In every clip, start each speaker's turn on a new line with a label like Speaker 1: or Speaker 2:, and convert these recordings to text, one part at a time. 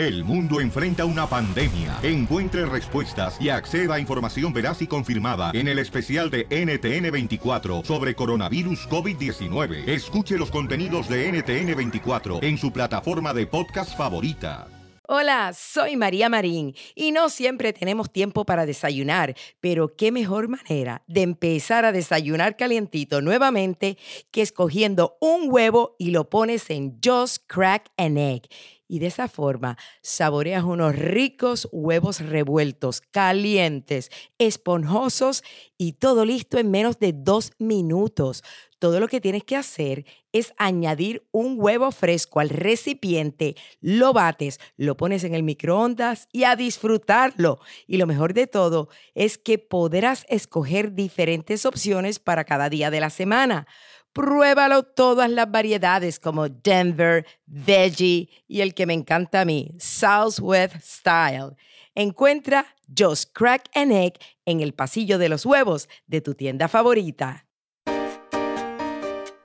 Speaker 1: El mundo enfrenta una pandemia. Encuentre respuestas y acceda a información veraz y confirmada en el especial de NTN24 sobre coronavirus COVID-19. Escuche los contenidos de NTN24 en su plataforma de podcast favorita.
Speaker 2: Hola, soy María Marín y no siempre tenemos tiempo para desayunar, pero qué mejor manera de empezar a desayunar calientito nuevamente que escogiendo un huevo y lo pones en Just Crack an Egg y de esa forma saboreas unos ricos huevos revueltos, calientes, esponjosos y todo listo en menos de dos minutos. Todo lo que tienes que hacer es añadir un huevo fresco al recipiente, lo bates, lo pones en el microondas y a disfrutarlo. Y lo mejor de todo es que podrás escoger diferentes opciones para cada día de la semana. Pruébalo todas las variedades como Denver, Veggie y el que me encanta a mí, Southwest Style. Encuentra Just Crack an Egg en el pasillo de los huevos de tu tienda favorita.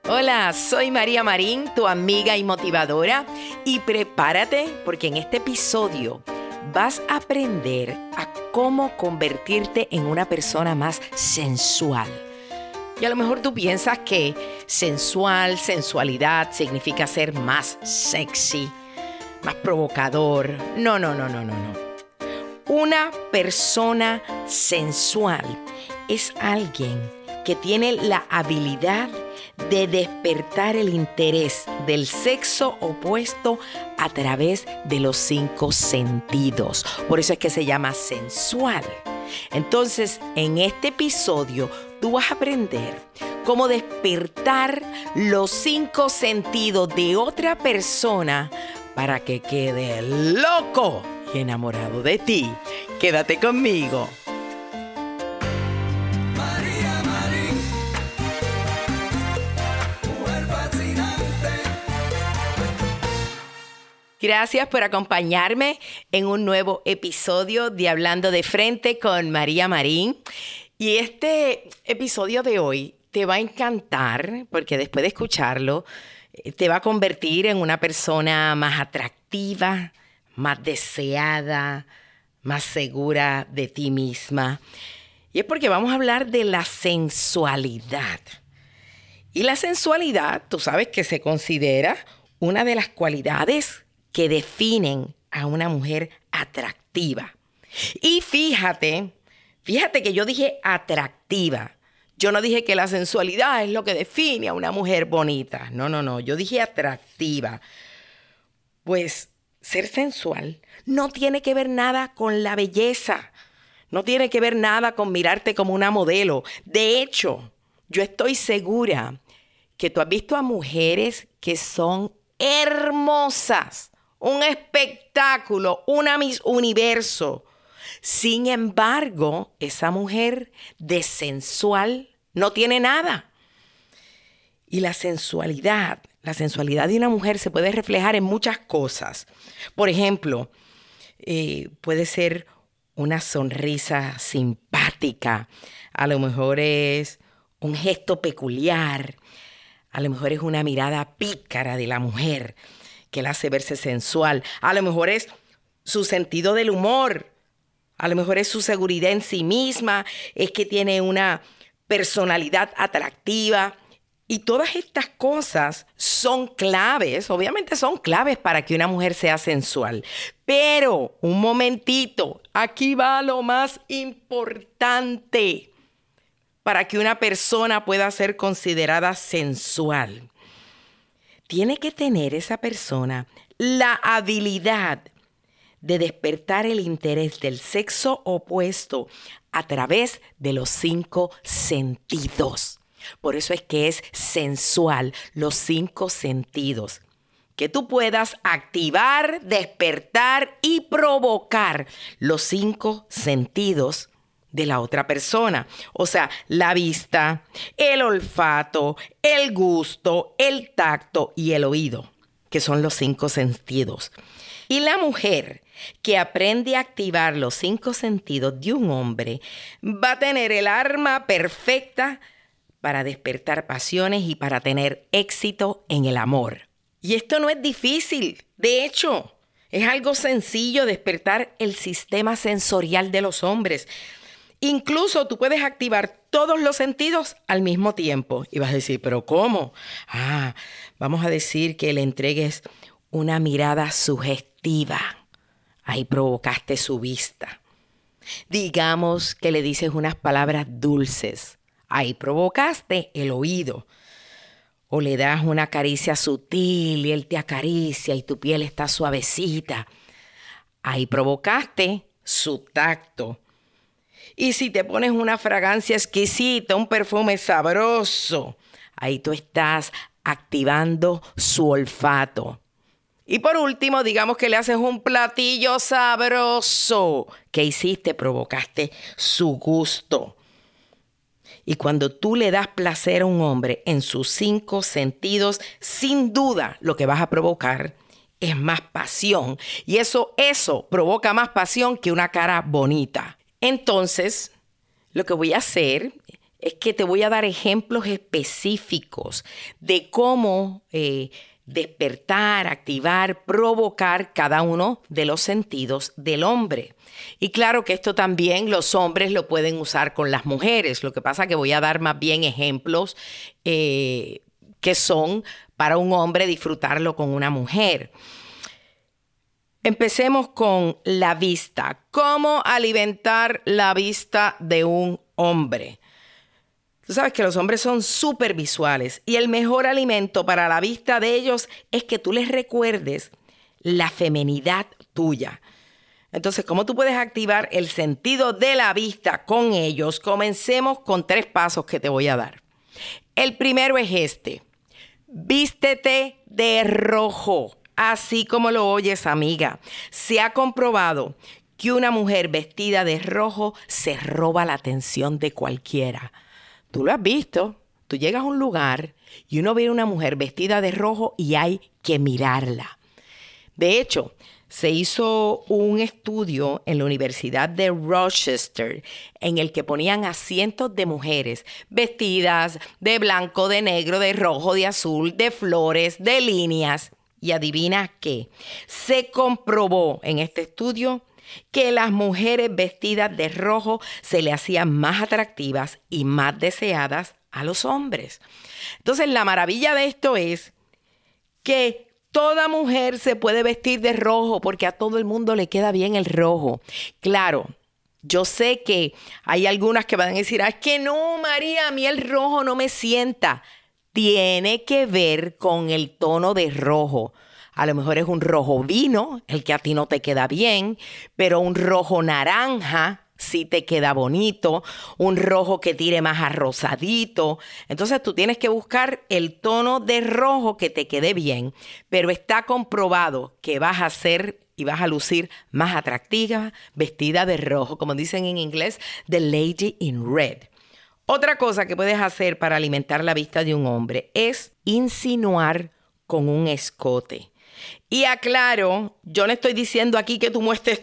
Speaker 2: Hola, soy María Marín, tu amiga y motivadora, y prepárate porque en este episodio vas a aprender a cómo convertirte en una persona más sensual y a lo mejor tú piensas que sensual, sensualidad significa ser más sexy, más provocador. No, no, no, no, no, no. Una persona sensual es alguien que tiene la habilidad de despertar el interés del sexo opuesto a través de los cinco sentidos. Por eso es que se llama sensual. Entonces, en este episodio tú vas a aprender cómo despertar los cinco sentidos de otra persona para que quede loco y enamorado de ti. Quédate conmigo. Gracias por acompañarme en un nuevo episodio de Hablando de Frente con María Marín. Y este episodio de hoy te va a encantar porque después de escucharlo eh, te va a convertir en una persona más atractiva, más deseada, más segura de ti misma. Y es porque vamos a hablar de la sensualidad. Y la sensualidad, tú sabes que se considera una de las cualidades que definen a una mujer atractiva. Y fíjate, fíjate que yo dije atractiva. Yo no dije que la sensualidad es lo que define a una mujer bonita. No, no, no. Yo dije atractiva. Pues ser sensual no tiene que ver nada con la belleza. No tiene que ver nada con mirarte como una modelo. De hecho, yo estoy segura que tú has visto a mujeres que son hermosas, un espectáculo, una Miss Universo. Sin embargo, esa mujer de sensual no tiene nada. Y la sensualidad, la sensualidad de una mujer se puede reflejar en muchas cosas. Por ejemplo, eh, puede ser una sonrisa simpática, a lo mejor es un gesto peculiar, a lo mejor es una mirada pícara de la mujer, que la hace verse sensual. A lo mejor es su sentido del humor. A lo mejor es su seguridad en sí misma, es que tiene una personalidad atractiva. Y todas estas cosas son claves, obviamente son claves para que una mujer sea sensual. Pero, un momentito, aquí va lo más importante para que una persona pueda ser considerada sensual tiene que tener esa persona la habilidad de despertar el interés del sexo opuesto a través de los cinco sentidos. Por eso es que es sensual, los cinco sentidos. Que tú puedas activar, despertar y provocar los cinco sentidos de la otra persona. O sea, la vista, el olfato, el gusto, el tacto y el oído, que son los cinco sentidos. Y la mujer que aprende a activar los cinco sentidos de un hombre va a tener el arma perfecta para despertar pasiones y para tener éxito en el amor. Y esto no es difícil. De hecho, Es algo sencillo despertar el sistema sensorial de los hombres. Incluso tú puedes activar todos los sentidos al mismo tiempo. Y vas a decir, pero ¿cómo? Ah, vamos a decir que le entregues una mirada sugestiva. Ahí provocaste su vista. Digamos que le dices unas palabras dulces. Ahí provocaste el oído. O le das una caricia sutil y él te acaricia y tu piel está suavecita. Ahí provocaste su tacto. Y si te pones una fragancia exquisita, un perfume sabroso, ahí tú estás activando su olfato. Y por último, digamos que le haces un platillo sabroso. ¿Qué hiciste? Provocaste su gusto. Y cuando tú le das placer a un hombre en sus cinco sentidos, sin duda lo que vas a provocar es más pasión. Y eso, eso provoca más pasión que una cara bonita. Entonces, lo que voy a hacer es que te voy a dar ejemplos específicos de cómo eh, despertar, activar, provocar cada uno de los sentidos del hombre. Y claro que esto también los hombres lo pueden usar con las mujeres. Lo que pasa que voy a dar más bien ejemplos eh, que son para un hombre disfrutarlo con una mujer. Empecemos con la vista. ¿Cómo alimentar la vista de un hombre? Tú sabes que los hombres son súper visuales y el mejor alimento para la vista de ellos es que tú les recuerdes la femenidad tuya. Entonces, ¿cómo tú puedes activar el sentido de la vista con ellos? Comencemos con tres pasos que te voy a dar. El primero es este. Vístete de rojo, así como lo oyes, amiga. Se ha comprobado que una mujer vestida de rojo se roba la atención de cualquiera. Tú lo has visto. Tú llegas a un lugar y uno ve a una mujer vestida de rojo y hay que mirarla. De hecho, se hizo un estudio en la Universidad de Rochester en el que ponían a cientos de mujeres vestidas de blanco, de negro, de rojo, de azul, de flores, de líneas. Y adivina qué, se comprobó en este estudio que las mujeres vestidas de rojo se le hacían más atractivas y más deseadas a los hombres. Entonces, la maravilla de esto es que toda mujer se puede vestir de rojo porque a todo el mundo le queda bien el rojo. Claro, yo sé que hay algunas que van a decir, es que no, María, a mí el rojo no me sienta. Tiene que ver con el tono de rojo. A lo mejor es un rojo vino, el que a ti no te queda bien, pero un rojo naranja sí te queda bonito, un rojo que tire más a rosadito. Entonces tú tienes que buscar el tono de rojo que te quede bien, pero está comprobado que vas a ser y vas a lucir más atractiva vestida de rojo, como dicen en inglés, the lady in red. Otra cosa que puedes hacer para alimentar la vista de un hombre es insinuar con un escote. Y aclaro, yo no estoy diciendo aquí que tú muestres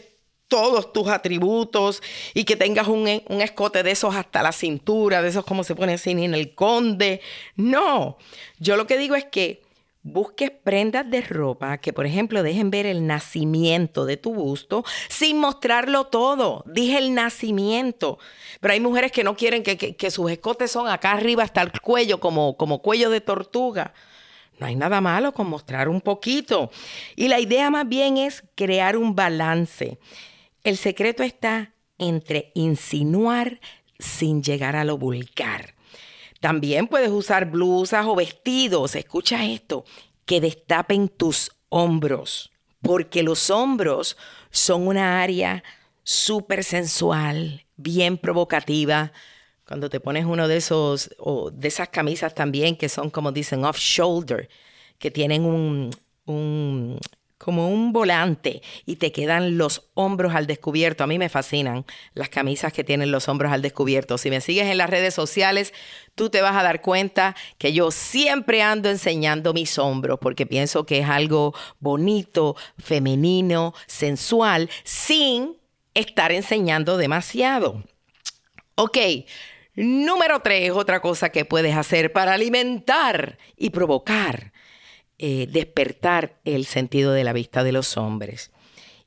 Speaker 2: todos tus atributos y que tengas un, escote de esos hasta la cintura, de esos como se pone así en el conde. No, yo lo que digo es que busques prendas de ropa que, por ejemplo, dejen ver el nacimiento de tu busto sin mostrarlo todo. Dije el nacimiento. Pero hay mujeres que no quieren que, sus escotes son acá arriba hasta el cuello, como, como cuello de tortuga. No hay nada malo con mostrar un poquito. Y la idea más bien es crear un balance. El secreto está entre insinuar sin llegar a lo vulgar. También puedes usar blusas o vestidos, escucha esto, que destapen tus hombros, porque los hombros son una área súper sensual, bien provocativa, cuando te pones uno de esos, o de esas camisas también que son como dicen off shoulder, que tienen un, un como un volante y te quedan los hombros al descubierto. A mí me fascinan las camisas que tienen los hombros al descubierto. Si me sigues en las redes sociales, tú te vas a dar cuenta que yo siempre ando enseñando mis hombros porque pienso que es algo bonito, femenino, sensual, sin estar enseñando demasiado. Ok, Número tres, otra cosa que puedes hacer para alimentar y provocar, eh, despertar el sentido de la vista de los hombres.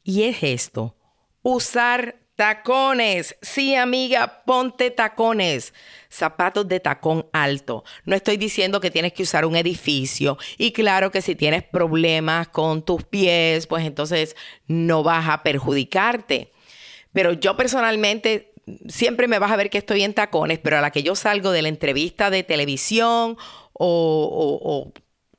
Speaker 2: Y es esto, usar Tacones, sí amiga, ponte tacones, zapatos de tacón alto. No estoy diciendo que tienes que usar un edificio y claro que si tienes problemas con tus pies, pues entonces no vas a perjudicarte. Pero yo personalmente siempre me vas a ver que estoy en tacones, pero a la que yo salgo de la entrevista de televisión o,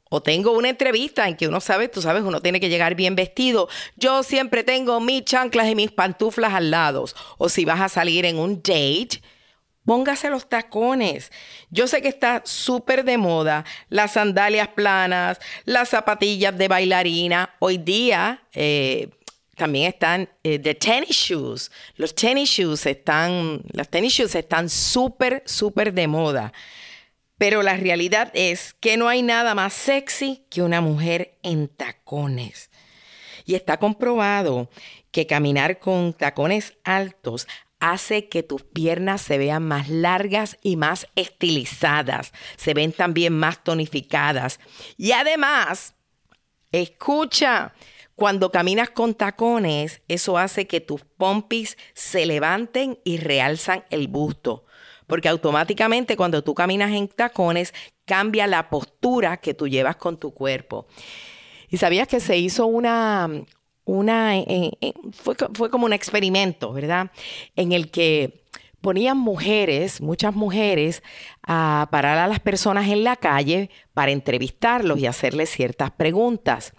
Speaker 2: o tengo una entrevista en que uno sabe, tú sabes, uno tiene que llegar bien vestido. Yo siempre tengo mis chanclas y mis pantuflas al lado. O si vas a salir en un date, póngase los tacones. Yo sé que está súper de moda las sandalias planas, las zapatillas de bailarina. Hoy día eh, también están eh, de tennis shoes. Los tennis shoes están, las tennis shoes están súper, súper de moda. Pero la realidad es que no hay nada más sexy que una mujer en tacones. Y está comprobado que caminar con tacones altos hace que tus piernas se vean más largas y más estilizadas, se ven también más tonificadas. Y además, escucha, cuando caminas con tacones, eso hace que tus pompis se levanten y realzan el busto porque automáticamente cuando tú caminas en tacones cambia la postura que tú llevas con tu cuerpo. Y sabías que se hizo una, una eh, eh, fue, fue como un experimento, ¿verdad? En el que ponían mujeres, muchas mujeres, a parar a las personas en la calle para entrevistarlos y hacerles ciertas preguntas.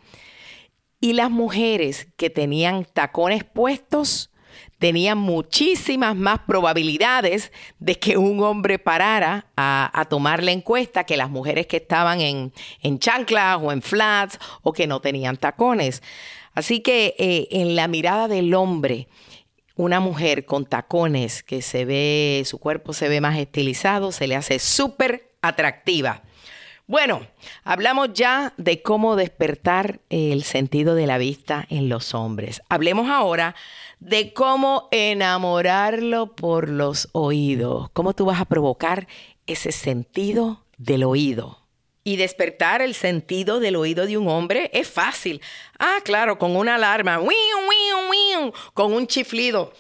Speaker 2: Y las mujeres que tenían tacones puestos tenían muchísimas más probabilidades de que un hombre parara a, tomar la encuesta que las mujeres que estaban en, en, chanclas o en flats o que no tenían tacones. Así que eh, en la mirada del hombre, una mujer con tacones que se ve, su cuerpo se ve más estilizado, se le hace súper atractiva. Bueno, hablamos ya de cómo despertar el sentido de la vista en los hombres. Hablemos ahora de cómo enamorarlo por los oídos, cómo tú vas a provocar ese sentido del oído. Y despertar el sentido del oído de un hombre es fácil. Ah, claro, con una alarma, con un chiflido.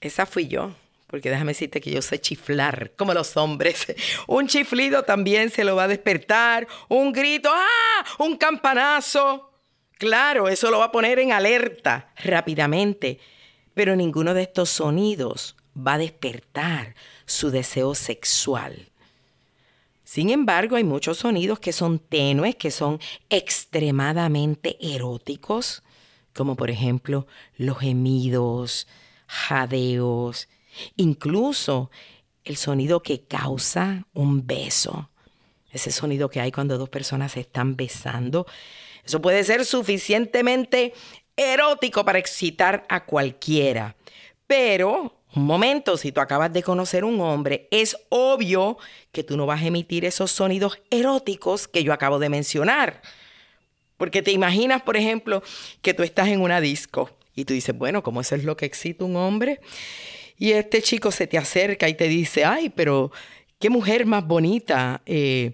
Speaker 2: Esa fui yo, porque déjame decirte que yo sé chiflar como los hombres. Un chiflido también se lo va a despertar, un grito, ah, un campanazo. Claro, eso lo va a poner en alerta rápidamente, pero ninguno de estos sonidos va a despertar su deseo sexual. Sin embargo, hay muchos sonidos que son tenues, que son extremadamente eróticos, como por ejemplo los gemidos, jadeos, incluso el sonido que causa un beso, ese sonido que hay cuando dos personas se están besando, eso puede ser suficientemente erótico para excitar a cualquiera. Pero, un momento, si tú acabas de conocer un hombre, es obvio que tú no vas a emitir esos sonidos eróticos que yo acabo de mencionar. Porque te imaginas, por ejemplo, que tú estás en una disco y tú dices, bueno, ¿cómo eso es lo que excita un hombre? Y este chico se te acerca y te dice, ay, pero qué mujer más bonita. Eh,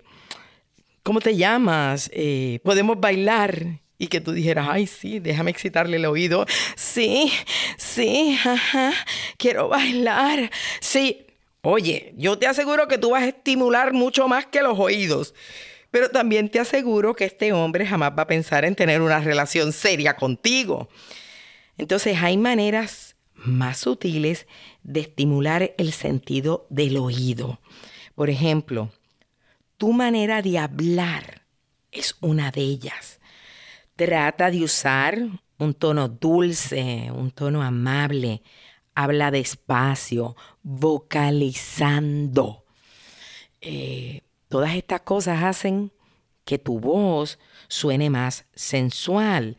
Speaker 2: ¿cómo te llamas? Eh, ¿Podemos bailar? Y que tú dijeras, ay, sí, déjame excitarle el oído. Sí, sí, ajá, quiero bailar. Sí. Oye, yo te aseguro que tú vas a estimular mucho más que los oídos. Pero también te aseguro que este hombre jamás va a pensar en tener una relación seria contigo. Entonces hay maneras más sutiles de estimular el sentido del oído. Por ejemplo, tu manera de hablar es una de ellas. Trata de usar un tono dulce, un tono amable. Habla despacio, vocalizando. Eh, todas estas cosas hacen que tu voz suene más sensual.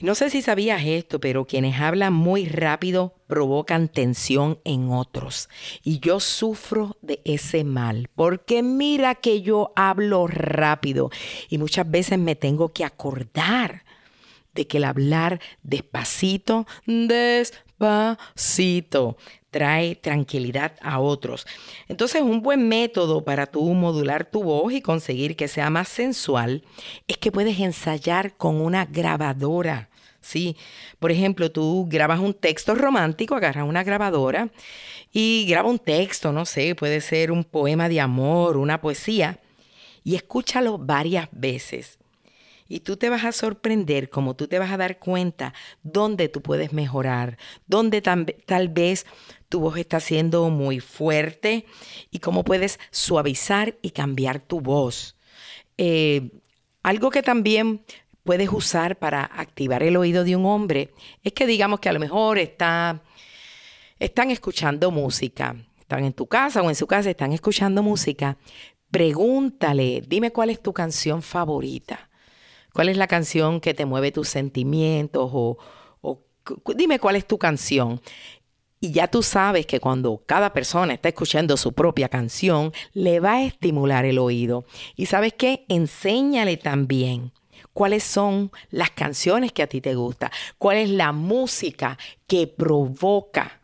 Speaker 2: No sé si sabías esto, pero quienes hablan muy rápido provocan tensión en otros. Y yo sufro de ese mal, porque mira que yo hablo rápido y muchas veces me tengo que acordar de que el hablar despacito, despacito, trae tranquilidad a otros. Entonces, un buen método para tú modular tu voz y conseguir que sea más sensual es que puedes ensayar con una grabadora Sí, por ejemplo, tú grabas un texto romántico, agarras una grabadora y graba un texto, no sé, puede ser un poema de amor, una poesía, y escúchalo varias veces. Y tú te vas a sorprender, como tú te vas a dar cuenta, dónde tú puedes mejorar, dónde tal vez tu voz está siendo muy fuerte y cómo puedes suavizar y cambiar tu voz. Eh, algo que también puedes usar para activar el oído de un hombre es que digamos que a lo mejor está, están escuchando música, están en tu casa o en su casa, están escuchando música. Pregúntale, dime cuál es tu canción favorita, cuál es la canción que te mueve tus sentimientos o, o dime cuál es tu canción. Y ya tú sabes que cuando cada persona está escuchando su propia canción, le va a estimular el oído. Y sabes qué, enséñale también cuáles son las canciones que a ti te gustan, cuál es la música que provoca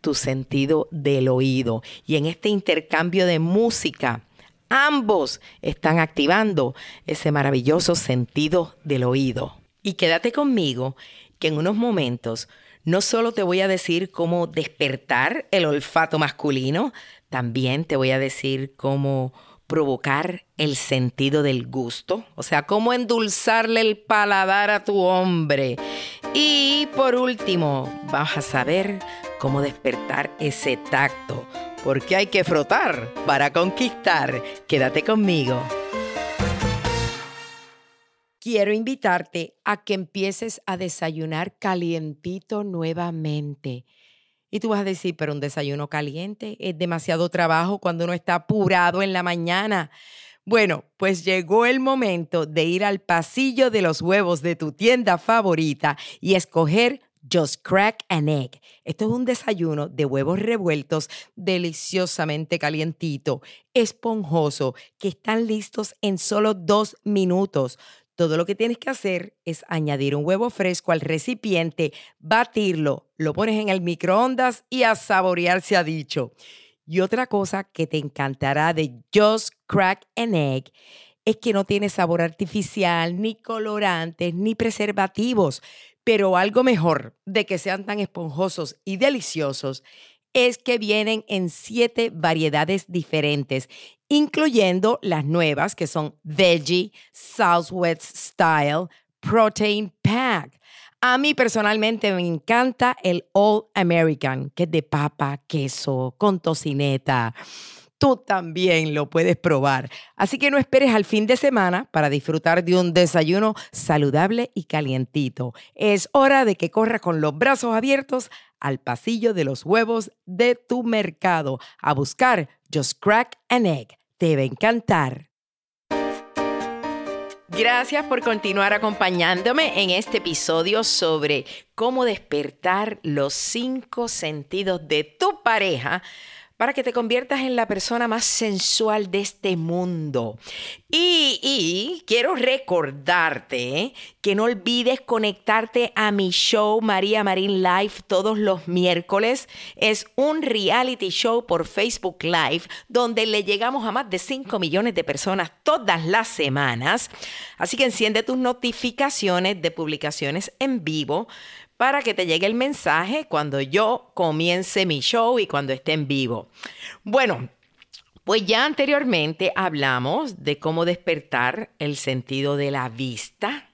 Speaker 2: tu sentido del oído. Y en este intercambio de música, ambos están activando ese maravilloso sentido del oído. Y quédate conmigo que en unos momentos no solo te voy a decir cómo despertar el olfato masculino, también te voy a decir cómo provocar el sentido del gusto, o sea, cómo endulzarle el paladar a tu hombre. Y por último, vas a saber cómo despertar ese tacto, porque hay que frotar para conquistar. Quédate conmigo. Quiero invitarte a que empieces a desayunar calientito nuevamente. Y tú vas a decir, pero un desayuno caliente es demasiado trabajo cuando uno está apurado en la mañana. Bueno, pues llegó el momento de ir al pasillo de los huevos de tu tienda favorita y escoger Just Crack an Egg. Esto es un desayuno de huevos revueltos deliciosamente calientito, esponjoso, que están listos en solo dos minutos. Todo lo que tienes que hacer es añadir un huevo fresco al recipiente, batirlo, lo pones en el microondas y a saborear se ha dicho. Y otra cosa que te encantará de Just Crack an Egg es que no tiene sabor artificial, ni colorantes, ni preservativos. Pero algo mejor de que sean tan esponjosos y deliciosos es que vienen en siete variedades diferentes incluyendo las nuevas que son Veggie, Southwest Style, Protein Pack. A mí personalmente me encanta el All American, que es de papa, queso, con tocineta. Tú también lo puedes probar. Así que no esperes al fin de semana para disfrutar de un desayuno saludable y calientito. Es hora de que corras con los brazos abiertos al pasillo de los huevos de tu mercado a buscar Just Crack an Egg debe encantar. Gracias por continuar acompañándome en este episodio sobre cómo despertar los cinco sentidos de tu pareja para que te conviertas en la persona más sensual de este mundo. Y, quiero recordarte que no olvides conectarte a mi show María Marín Live todos los miércoles. Es un reality show por Facebook Live donde le llegamos a más de 5 millones de personas todas las semanas. Así que enciende tus notificaciones de publicaciones en vivo para que te llegue el mensaje cuando yo comience mi show y cuando esté en vivo. Bueno, pues ya anteriormente hablamos de cómo despertar el sentido de la vista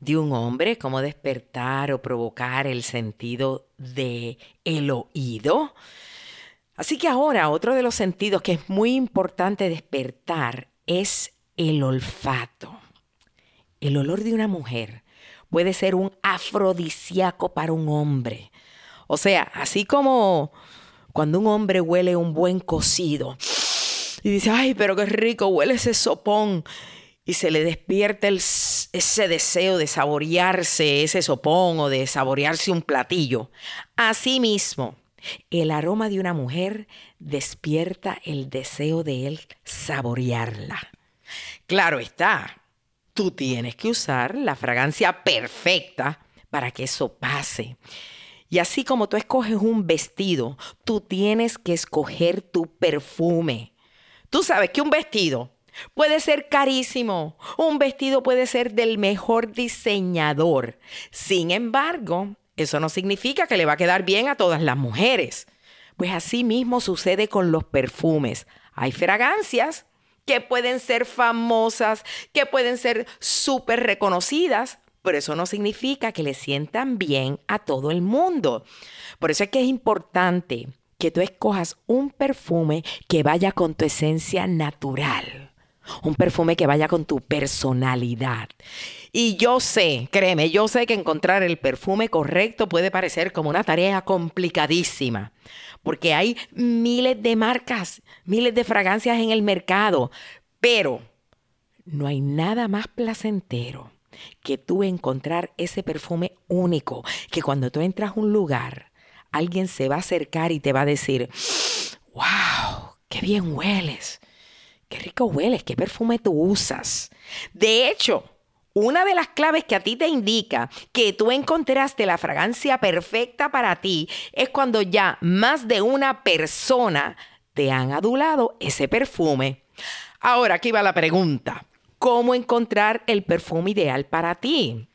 Speaker 2: de un hombre, cómo despertar o provocar el sentido de el oído. Así que ahora otro de los sentidos que es muy importante despertar es el olfato. El olor de una mujer puede ser un afrodisíaco para un hombre. O sea, así como cuando un hombre huele un buen cocido y dice, ay, pero qué rico huele ese sopón. Y se le despierta ese deseo de saborearse ese sopón o de saborearse un platillo. Asimismo, el aroma de una mujer despierta el deseo de él saborearla. Claro está, tú tienes que usar la fragancia perfecta para que eso pase. Y así como tú escoges un vestido, tú tienes que escoger tu perfume. Tú sabes que un vestido Puede ser carísimo. Un vestido puede ser del mejor diseñador. Sin embargo, eso no significa que le va a quedar bien a todas las mujeres. Pues así mismo sucede con los perfumes. Hay fragancias que pueden ser famosas, que pueden ser súper reconocidas, pero eso no significa que le sientan bien a todo el mundo. Por eso es que es importante que tú escojas un perfume que vaya con tu esencia natural. Un perfume que vaya con tu personalidad. Y yo sé, créeme, yo sé que encontrar el perfume correcto puede parecer como una tarea complicadísima, porque hay miles de marcas, miles de fragancias en el mercado, pero no hay nada más placentero que tú encontrar ese perfume único, que cuando tú entras a un lugar, alguien se va a acercar y te va a decir, wow, qué bien hueles, qué rico hueles, qué perfume tú usas. De hecho, una de las claves que a ti te indica que tú encontraste la fragancia perfecta para ti es cuando ya más de una persona te han adulado ese perfume. Ahora, aquí va la pregunta. ¿Cómo encontrar el perfume ideal para ti?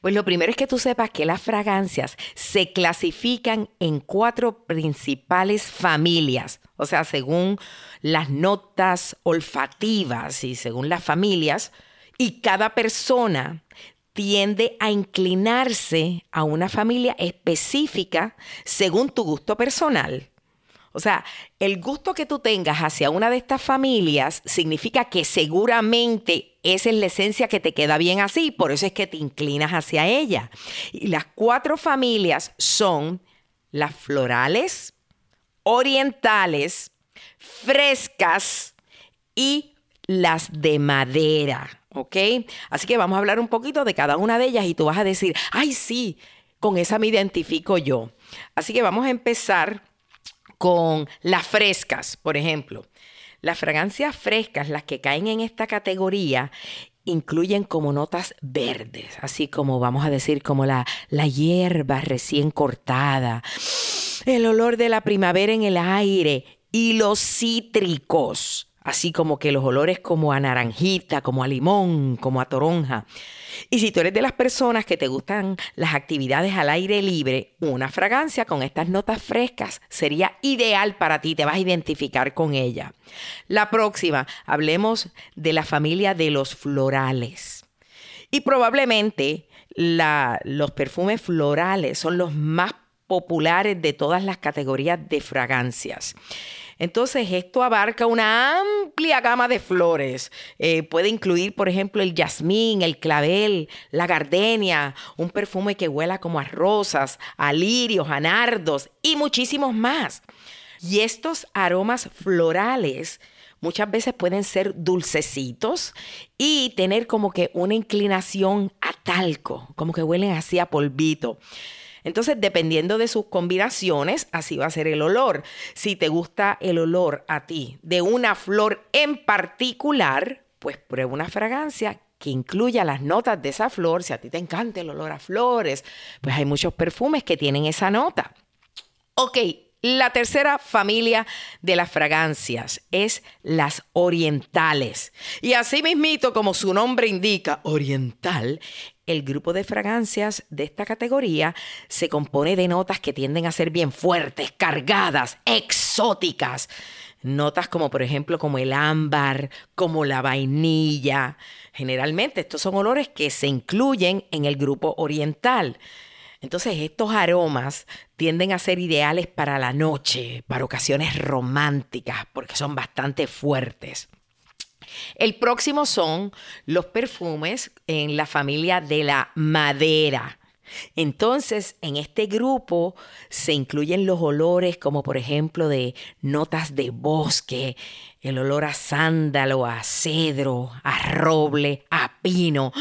Speaker 2: Pues lo primero es que tú sepas que las fragancias se clasifican en cuatro principales familias, o sea, según las notas olfativas y según las familias, y cada persona tiende a inclinarse a una familia específica según tu gusto personal. O sea, el gusto que tú tengas hacia una de estas familias significa que seguramente esa es la esencia que te queda bien así, por eso es que te inclinas hacia ella. Y las cuatro familias son las florales, orientales, frescas y las de madera. ¿Ok? Así que vamos a hablar un poquito de cada una de ellas y tú vas a decir, ay, sí, con esa me identifico yo. Así que vamos a empezar con las frescas, por ejemplo. Las fragancias frescas, las que caen en esta categoría, incluyen como notas verdes, así como vamos a decir como la, hierba recién cortada, el olor de la primavera en el aire y los cítricos, así como que los olores como a naranjita, como a limón, como a toronja. Y si tú eres de las personas que te gustan las actividades al aire libre, una fragancia con estas notas frescas sería ideal para ti, te vas a identificar con ella. La próxima, hablemos de la familia de los florales. Y probablemente los perfumes florales son los más populares de todas las categorías de fragancias. Entonces, esto abarca una amplia gama de flores. Eh, puede incluir, por ejemplo, el jazmín, el clavel, la gardenia, un perfume que huela como a rosas, a lirios, a nardos y muchísimos más. Y estos aromas florales muchas veces pueden ser dulcecitos y tener como que una inclinación a talco, como que huelen así a polvito. Entonces, dependiendo de sus combinaciones, así va a ser el olor. Si te gusta el olor a ti de una flor en particular, pues prueba una fragancia que incluya las notas de esa flor. Si a ti te encanta el olor a flores, pues hay muchos perfumes que tienen esa nota. Ok, la tercera familia de las fragancias es las orientales. Y así mismito, como su nombre indica, oriental, el grupo de fragancias de esta categoría se compone de notas que tienden a ser bien fuertes, cargadas, exóticas. Notas como por ejemplo como el ámbar, como la vainilla. Generalmente estos son olores que se incluyen en el grupo oriental. Entonces estos aromas tienden a ser ideales para la noche, para ocasiones románticas, porque son bastante fuertes. El próximo son los perfumes en la familia de la madera. Entonces, en este grupo se incluyen los olores como por ejemplo de notas de bosque, el olor a sándalo, a cedro, a roble, a pino.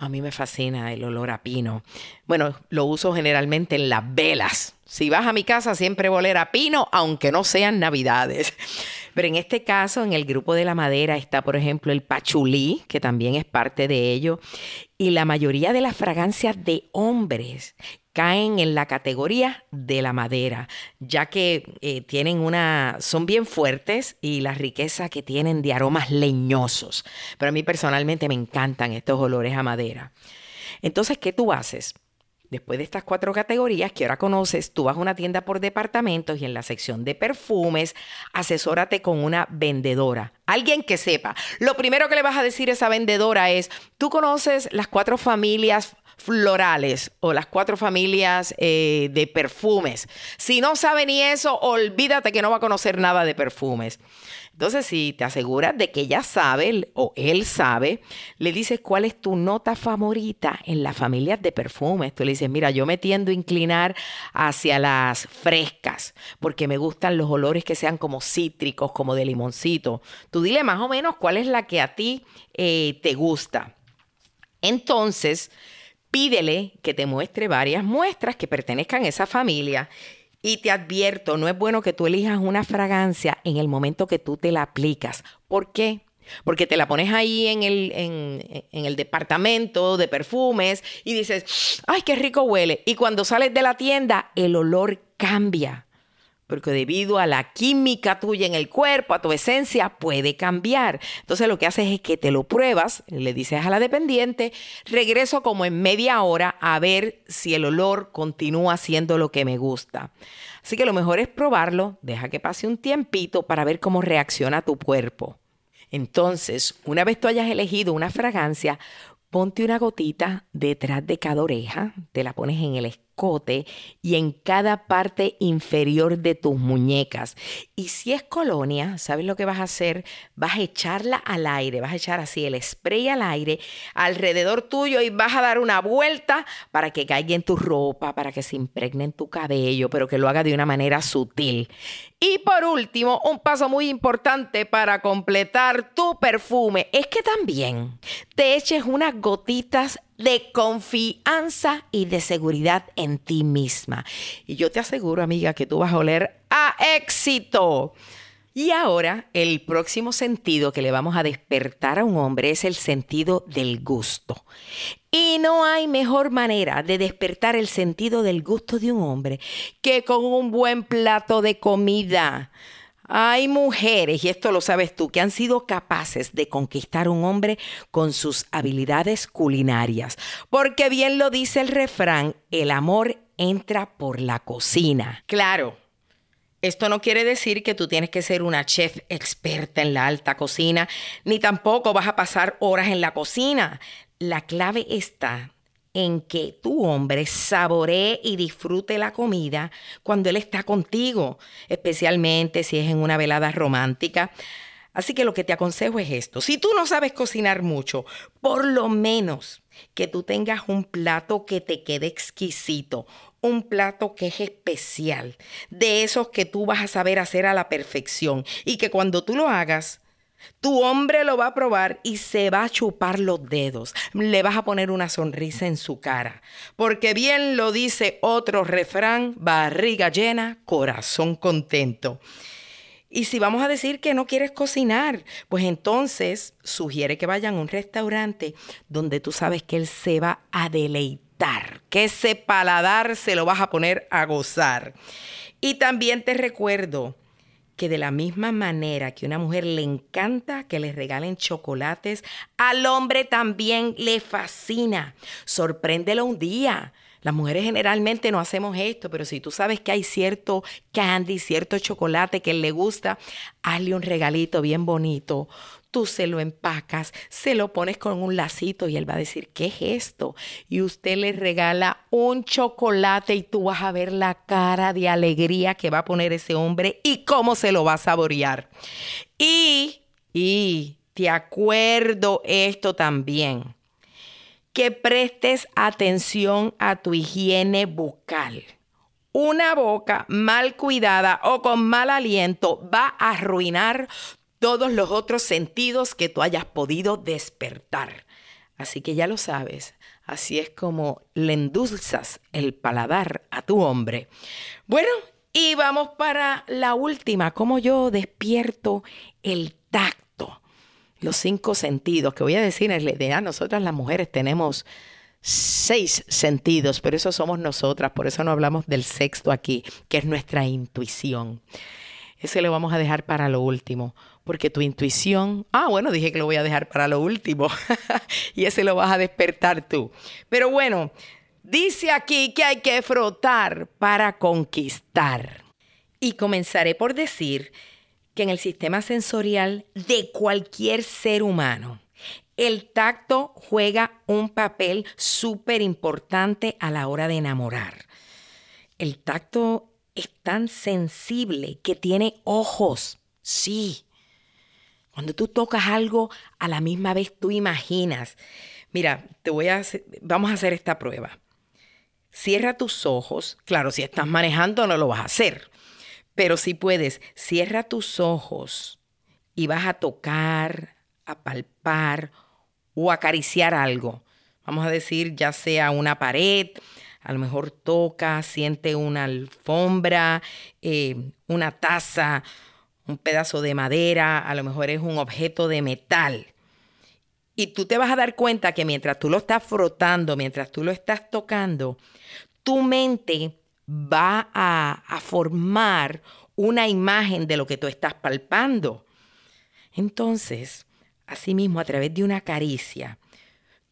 Speaker 2: A mí me fascina el olor a pino. Bueno, lo uso generalmente en las velas. Si vas a mi casa siempre voy a oler a pino, aunque no sean navidades. Pero en este caso, en el grupo de la madera está, por ejemplo, el pachulí, que también es parte de ello, y la mayoría de las fragancias de hombres caen en la categoría de la madera, ya que eh, tienen una, son bien fuertes y la riqueza que tienen de aromas leñosos. Pero a mí personalmente me encantan estos olores a madera. Entonces, ¿qué tú haces? Después de estas cuatro categorías que ahora conoces, tú vas a una tienda por departamentos y en la sección de perfumes, asesórate con una vendedora, alguien que sepa. Lo primero que le vas a decir a esa vendedora es, tú conoces las cuatro familias florales o las cuatro familias eh, de perfumes. Si no sabe ni eso, olvídate que no va a conocer nada de perfumes. Entonces, si te aseguras de que ella sabe o él sabe, le dices cuál es tu nota favorita en las familias de perfumes. Tú le dices, mira, yo me tiendo a inclinar hacia las frescas, porque me gustan los olores que sean como cítricos, como de limoncito. Tú dile más o menos cuál es la que a ti eh, te gusta. Entonces, Pídele que te muestre varias muestras que pertenezcan a esa familia. Y te advierto, no es bueno que tú elijas una fragancia en el momento que tú te la aplicas. ¿Por qué? Porque te la pones ahí en el, en, el departamento de perfumes y dices, ay, qué rico huele. Y cuando sales de la tienda, el olor cambia porque debido a la química tuya en el cuerpo, a tu esencia, puede cambiar. Entonces lo que haces es que te lo pruebas, le dices a la dependiente, regreso como en media hora a ver si el olor continúa siendo lo que me gusta. Así que lo mejor es probarlo, deja que pase un tiempito para ver cómo reacciona tu cuerpo. Entonces, una vez tú hayas elegido una fragancia, ponte una gotita detrás de cada oreja, te la pones en el y en cada parte inferior de tus muñecas. Y si es colonia, ¿sabes lo que vas a hacer? Vas a echarla al aire, vas a echar así el spray al aire alrededor tuyo y vas a dar una vuelta para que caiga en tu ropa, para que se impregne en tu cabello, pero que lo haga de una manera sutil. Y por último, un paso muy importante para completar tu perfume es que también te eches unas gotitas de confianza y de seguridad en ti misma. Y yo te aseguro, amiga, que tú vas a oler a éxito. Y ahora, el próximo sentido que le vamos a despertar a un hombre es el sentido del gusto. Y no hay mejor manera de despertar el sentido del gusto de un hombre que con un buen plato de comida. Hay mujeres, y esto lo sabes tú, que han sido capaces de conquistar un hombre con sus habilidades culinarias. Porque bien lo dice el refrán, el amor entra por la cocina. Claro, esto no quiere decir que tú tienes que ser una chef experta en la alta cocina, ni tampoco vas a pasar horas en la cocina. La clave está en que tu hombre saboree y disfrute la comida cuando él está contigo, especialmente si es en una velada romántica. Así que lo que te aconsejo es esto. Si tú no sabes cocinar mucho, por lo menos que tú tengas un plato que te quede exquisito, un plato que es especial, de esos que tú vas a saber hacer a la perfección y que cuando tú lo hagas, tu hombre lo va a probar y se va a chupar los dedos. Le vas a poner una sonrisa en su cara. Porque bien lo dice otro refrán, barriga llena, corazón contento. Y si vamos a decir que no quieres cocinar, pues entonces sugiere que vayan a un restaurante donde tú sabes que él se va a deleitar, que ese paladar se lo vas a poner a gozar. Y también te recuerdo que de la misma manera que una mujer le encanta que le regalen chocolates, al hombre también le fascina. Sorpréndelo un día. Las mujeres generalmente no hacemos esto, pero si tú sabes que hay cierto candy, cierto chocolate que le gusta, hazle un regalito bien bonito tú se lo empacas, se lo pones con un lacito y él va a decir, ¿qué es esto? Y usted le regala un chocolate y tú vas a ver la cara de alegría que va a poner ese hombre y cómo se lo va a saborear. Y, y, te acuerdo esto también, que prestes atención a tu higiene bucal. Una boca mal cuidada o con mal aliento va a arruinar todos los otros sentidos que tú hayas podido despertar. Así que ya lo sabes, así es como le endulzas el paladar a tu hombre. Bueno, y vamos para la última, cómo yo despierto el tacto, los cinco sentidos, que voy a decirles, de nosotras las mujeres tenemos seis sentidos, pero eso somos nosotras, por eso no hablamos del sexto aquí, que es nuestra intuición. Ese lo vamos a dejar para lo último, porque tu intuición, ah, bueno, dije que lo voy a dejar para lo último, y ese lo vas a despertar tú. Pero bueno, dice aquí que hay que frotar para conquistar. Y comenzaré por decir que en el sistema sensorial de cualquier ser humano, el tacto juega un papel súper importante a la hora de enamorar. El tacto es tan sensible que tiene ojos. Sí. Cuando tú tocas algo, a la misma vez tú imaginas. Mira, te voy a vamos a hacer esta prueba. Cierra tus ojos. Claro, si estás manejando no lo vas a hacer. Pero si puedes, cierra tus ojos y vas a tocar, a palpar o acariciar algo. Vamos a decir, ya sea una pared, a lo mejor toca, siente una alfombra, eh, una taza, un pedazo de madera, a lo mejor es un objeto de metal. Y tú te vas a dar cuenta que mientras tú lo estás frotando, mientras tú lo estás tocando, tu mente va a, formar una imagen de lo que tú estás palpando. Entonces, Asimismo, a través de una caricia,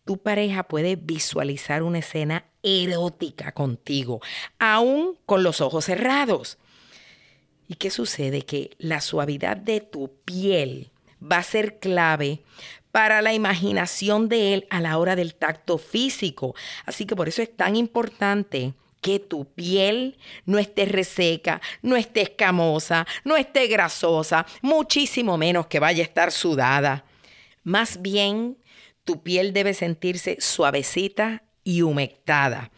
Speaker 2: tu pareja puede visualizar una escena erótica contigo, aún con los ojos cerrados. ¿Y qué sucede? Que la suavidad de tu piel va a ser clave para la imaginación de él a la hora del tacto físico. Así que por eso es tan importante que tu piel no esté reseca, no esté escamosa, no esté grasosa, muchísimo menos que vaya a estar sudada. Más bien, tu piel debe sentirse suavecita y humectada.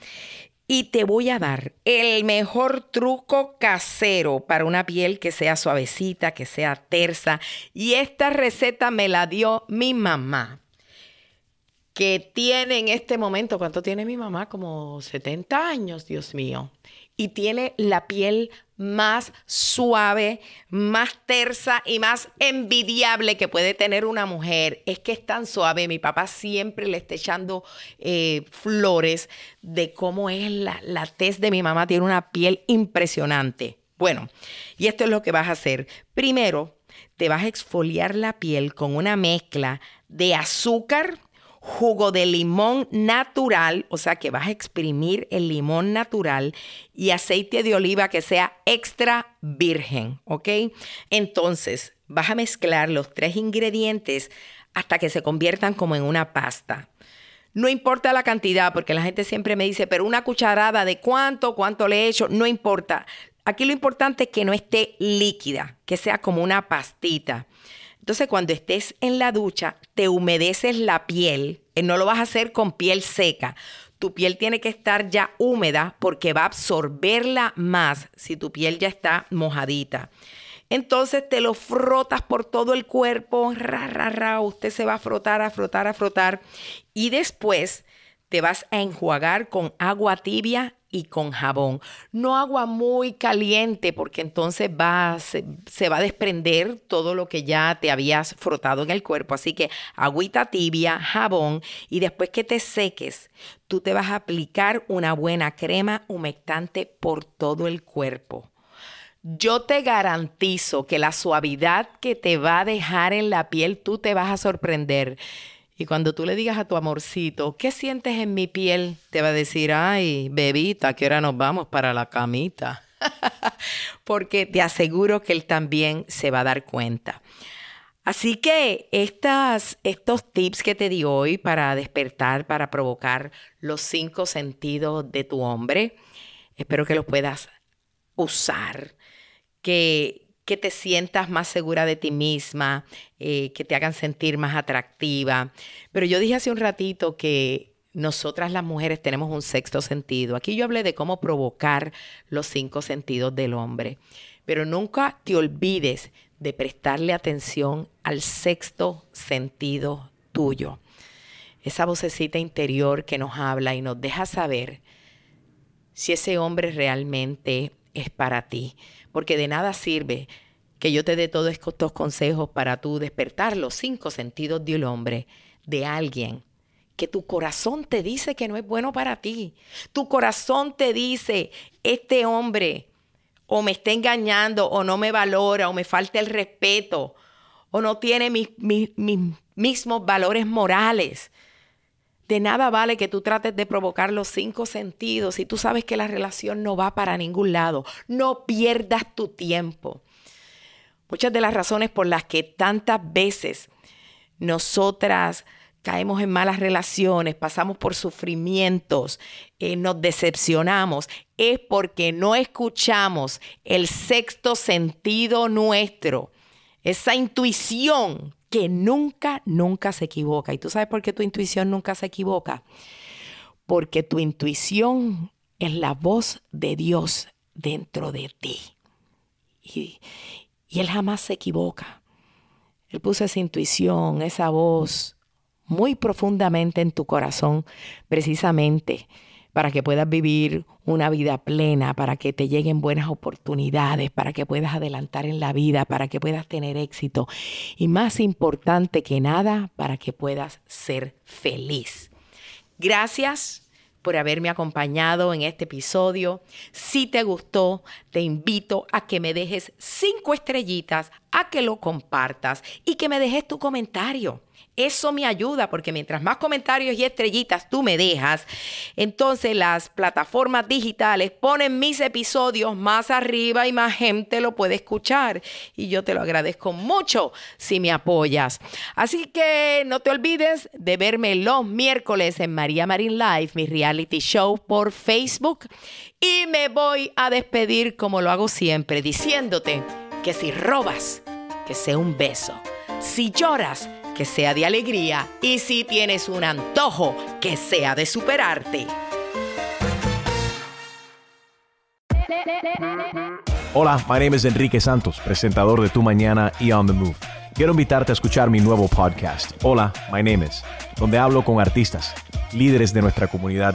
Speaker 2: Y te voy a dar el mejor truco casero para una piel que sea suavecita, que sea tersa. Y esta receta me la dio mi mamá, que tiene en este momento, ¿cuánto tiene mi mamá? Como 70 años, Dios mío. Y tiene la piel más suave, más tersa y más envidiable que puede tener una mujer. Es que es tan suave. Mi papá siempre le está echando eh, flores de cómo es la, la tez de mi mamá. Tiene una piel impresionante. Bueno, y esto es lo que vas a hacer. Primero, te vas a exfoliar la piel con una mezcla de azúcar, jugo de limón natural, o sea que vas a exprimir el limón natural y aceite de oliva que sea extra virgen, ¿ok? Entonces vas a mezclar los tres ingredientes hasta que se conviertan como en una pasta. No importa la cantidad, porque la gente siempre me dice, pero una cucharada de cuánto, cuánto le he hecho, no importa. Aquí lo importante es que no esté líquida, que sea como una pastita. Entonces, cuando estés en la ducha, te humedeces la piel. Eh, no lo vas a hacer con piel seca. Tu piel tiene que estar ya húmeda porque va a absorberla más si tu piel ya está mojadita. Entonces te lo frotas por todo el cuerpo, ra, ra, ra. Usted se va a frotar, a frotar, a frotar. Y después te vas a enjuagar con agua tibia y con jabón. No agua muy caliente porque entonces va, se, se, va a desprender todo lo que ya te habías frotado en el cuerpo. Así que agüita tibia, jabón y después que te seques, tú te vas a aplicar una buena crema humectante por todo el cuerpo. Yo te garantizo que la suavidad que te va a dejar en la piel, tú te vas a sorprender. Y cuando tú le digas a tu amorcito, ¿qué sientes en mi piel? Te va a decir, ay, bebita, ¿qué hora nos vamos para la camita? Porque te aseguro que él también se va a dar cuenta. Así que estas, estos tips que te di hoy para despertar, para provocar los cinco sentidos de tu hombre, espero que los puedas usar, que, que te sientas más segura de ti misma, eh, que te hagan sentir más atractiva. Pero yo dije hace un ratito que nosotras las mujeres tenemos un sexto sentido. Aquí yo hablé de cómo provocar los cinco sentidos del hombre. Pero nunca te olvides de prestarle atención al sexto sentido tuyo. Esa vocecita interior que nos habla y nos deja saber si ese hombre realmente es para ti porque de nada sirve que yo te dé todos estos consejos para tú despertar los cinco sentidos del hombre de alguien que tu corazón te dice que no es bueno para ti. Tu corazón te dice, este hombre o me está engañando o no me valora o me falta el respeto o no tiene mis, mis mismos valores morales. De nada vale que tú trates de provocar los cinco sentidos si tú sabes que la relación no va para ningún lado. No pierdas tu tiempo. Muchas de las razones por las que tantas veces nosotras caemos en malas relaciones, pasamos por sufrimientos, eh, nos decepcionamos, es porque no escuchamos el sexto sentido nuestro, esa intuición que nunca, nunca se equivoca. ¿Y tú sabes por qué tu intuición nunca se equivoca? Porque tu intuición es la voz de Dios dentro de ti. Y, y Él jamás se equivoca. Él puso esa intuición, esa voz muy profundamente en tu corazón, precisamente para que puedas vivir una vida plena, para que te lleguen buenas oportunidades, para que puedas adelantar en la vida, para que puedas tener éxito y más importante que nada, para que puedas ser feliz. Gracias por haberme acompañado en este episodio. Si te gustó, te invito a que me dejes cinco estrellitas, a que lo compartas y que me dejes tu comentario. Eso me ayuda porque mientras más comentarios y estrellitas tú me dejas, entonces las plataformas digitales ponen mis episodios más arriba y más gente lo puede escuchar. Y yo te lo agradezco mucho si me apoyas. Así que no te olvides de verme los miércoles en María Marín Live, mi reality show por Facebook. Y me voy a despedir como lo hago siempre, diciéndote que si robas, que sea un beso. Si lloras, que sea de alegría y si tienes un antojo, que sea de superarte.
Speaker 3: Hola, my name is Enrique Santos, presentador de Tu Mañana y On the Move. Quiero invitarte a escuchar mi nuevo podcast, Hola, my name is, donde hablo con artistas, líderes de nuestra comunidad